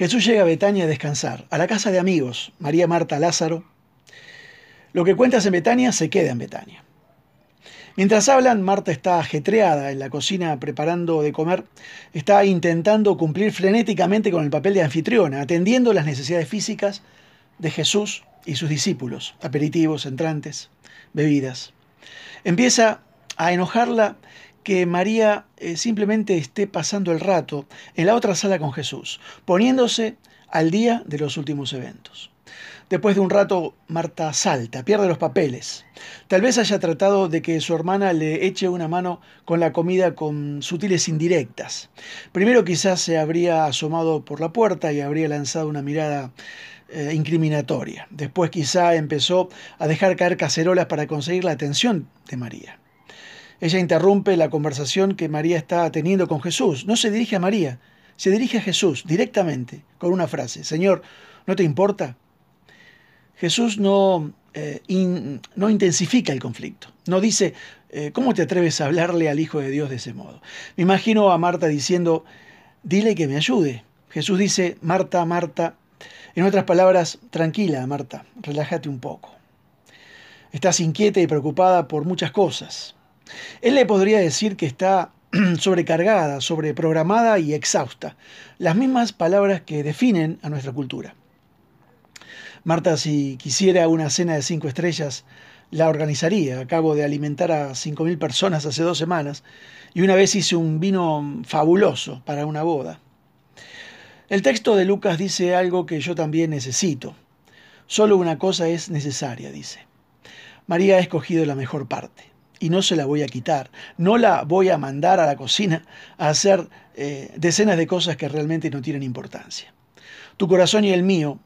Jesús llega a Betania a descansar, a la casa de amigos, María, Marta, Lázaro. Lo que cuentas en Betania se queda en Betania. Mientras hablan, Marta está ajetreada en la cocina preparando de comer, está intentando cumplir frenéticamente con el papel de anfitriona, atendiendo las necesidades físicas de Jesús y sus discípulos, aperitivos, entrantes, bebidas. Empieza a enojarla que María eh, simplemente esté pasando el rato en la otra sala con Jesús, poniéndose al día de los últimos eventos. Después de un rato, Marta salta, pierde los papeles. Tal vez haya tratado de que su hermana le eche una mano con la comida con sutiles indirectas. Primero quizás se habría asomado por la puerta y habría lanzado una mirada eh, incriminatoria. Después quizá empezó a dejar caer cacerolas para conseguir la atención de María. Ella interrumpe la conversación que María está teniendo con Jesús. No se dirige a María, se dirige a Jesús directamente con una frase. Señor, ¿no te importa? Jesús no, eh, no intensifica el conflicto. No dice, eh, ¿cómo te atreves a hablarle al Hijo de Dios de ese modo? Me imagino a Marta diciendo, dile que me ayude. Jesús dice, Marta, Marta. En otras palabras, tranquila, Marta, relájate un poco. Estás inquieta y preocupada por muchas cosas. Él le podría decir que está sobrecargada, sobreprogramada y exhausta. Las mismas palabras que definen a nuestra cultura. Marta, si quisiera una cena de cinco estrellas, la organizaría. Acabo de alimentar a cinco mil personas hace dos semanas y una vez hice un vino fabuloso para una boda. El texto de Lucas dice algo que yo también necesito. Solo una cosa es necesaria, dice. María ha escogido la mejor parte y no se la voy a quitar. No la voy a mandar a la cocina a hacer eh, decenas de cosas que realmente no tienen importancia. Tu corazón y el mío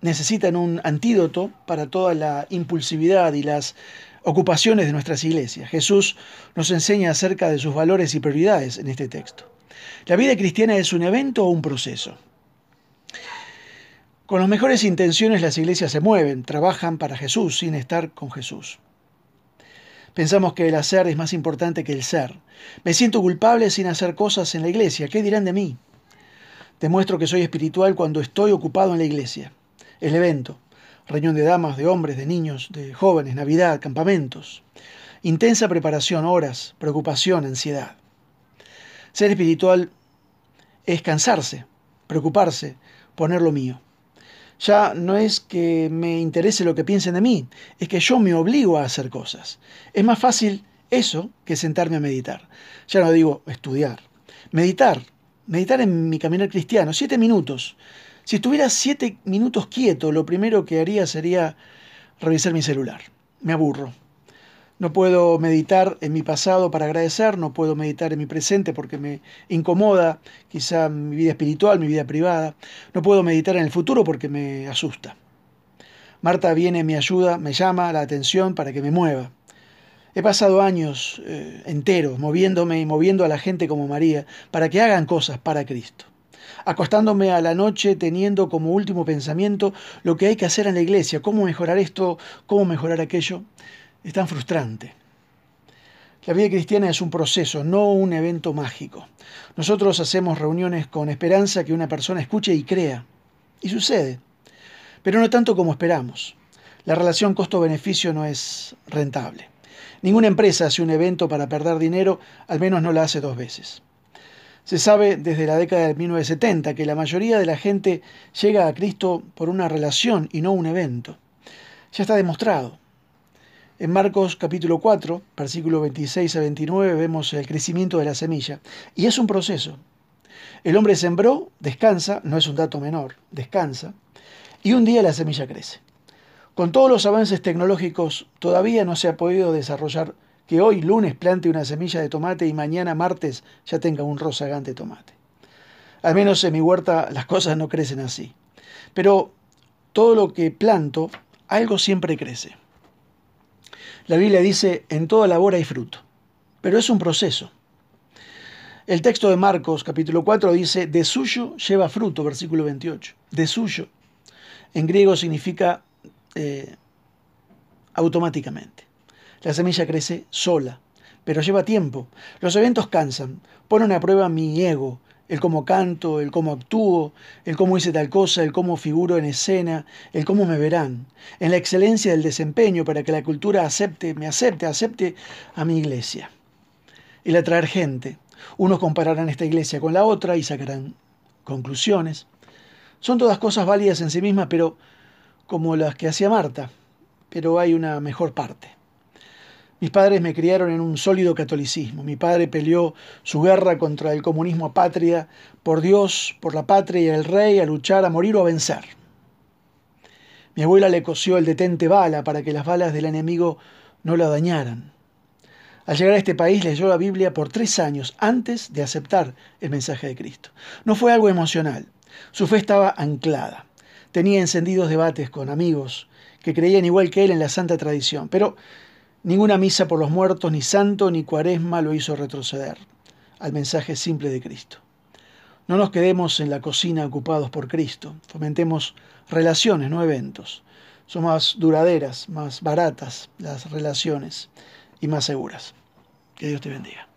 necesitan un antídoto para toda la impulsividad y las ocupaciones de nuestras iglesias. Jesús nos enseña acerca de sus valores y prioridades en este texto. ¿La vida cristiana es un evento o un proceso? Con las mejores intenciones las iglesias se mueven, trabajan para Jesús sin estar con Jesús. Pensamos que el hacer es más importante que el ser. Me siento culpable sin hacer cosas en la iglesia. ¿Qué dirán de mí? Demuestro que soy espiritual cuando estoy ocupado en la iglesia. El evento. Reunión de damas, de hombres, de niños, de jóvenes, Navidad, campamentos. Intensa preparación, horas, preocupación, ansiedad. Ser espiritual es cansarse, preocuparse, poner lo mío ya no es que me interese lo que piensen de mí, es que yo me obligo a hacer cosas. Es más fácil eso que sentarme a meditar. Ya no digo estudiar. Meditar, meditar en mi caminar cristiano, siete minutos. Si estuviera siete minutos quieto, lo primero que haría sería revisar mi celular. Me aburro. No puedo meditar en mi pasado para agradecer, no puedo meditar en mi presente porque me incomoda quizá mi vida espiritual, mi vida privada. No puedo meditar en el futuro porque me asusta. Marta viene, me ayuda, me llama la atención para que me mueva. He pasado años eh, enteros moviéndome y moviendo a la gente como María para que hagan cosas para Cristo. Acostándome a la noche teniendo como último pensamiento lo que hay que hacer en la iglesia, cómo mejorar esto, cómo mejorar aquello es tan frustrante. La vida cristiana es un proceso, no un evento mágico. Nosotros hacemos reuniones con esperanza que una persona escuche y crea. Y sucede, pero no tanto como esperamos. La relación costo-beneficio no es rentable. Ninguna empresa hace un evento para perder dinero, al menos no la hace dos veces. Se sabe desde la década de 1970 que la mayoría de la gente llega a Cristo por una relación y no un evento. Ya está demostrado. En Marcos capítulo 4, versículo 26 a 29, vemos el crecimiento de la semilla. Y es un proceso. El hombre sembró, descansa, no es un dato menor, descansa, y un día la semilla crece. Con todos los avances tecnológicos, todavía no se ha podido desarrollar que hoy lunes plante una semilla de tomate y mañana martes ya tenga un rozagante tomate. Al menos en mi huerta las cosas no crecen así. Pero todo lo que planto, algo siempre crece. La Biblia dice, en toda labor hay fruto, pero es un proceso. El texto de Marcos capítulo 4 dice, de suyo lleva fruto, versículo 28, de suyo. En griego significa eh, automáticamente. La semilla crece sola, pero lleva tiempo. Los eventos cansan, ponen a prueba mi ego, el cómo canto, el cómo actúo, el cómo hice tal cosa, el cómo figuro en escena, el cómo me verán, en la excelencia del desempeño para que la cultura acepte, me acepte, acepte a mi iglesia. El atraer gente. Unos compararán esta iglesia con la otra y sacarán conclusiones. Son todas cosas válidas en sí mismas, pero como las que hacía Marta, pero hay una mejor parte. Mis padres me criaron en un sólido catolicismo. Mi padre peleó su guerra contra el comunismo patria, por Dios, por la patria y el rey, a luchar, a morir o a vencer. Mi abuela le cosió el detente bala para que las balas del enemigo no la dañaran. Al llegar a este país leyó la Biblia por tres años antes de aceptar el mensaje de Cristo. No fue algo emocional. Su fe estaba anclada. Tenía encendidos debates con amigos que creían igual que él en la santa tradición, pero Ninguna misa por los muertos, ni santo, ni cuaresma lo hizo retroceder al mensaje simple de Cristo. No nos quedemos en la cocina ocupados por Cristo, fomentemos relaciones, no eventos. Son más duraderas, más baratas las relaciones y más seguras. Que Dios te bendiga.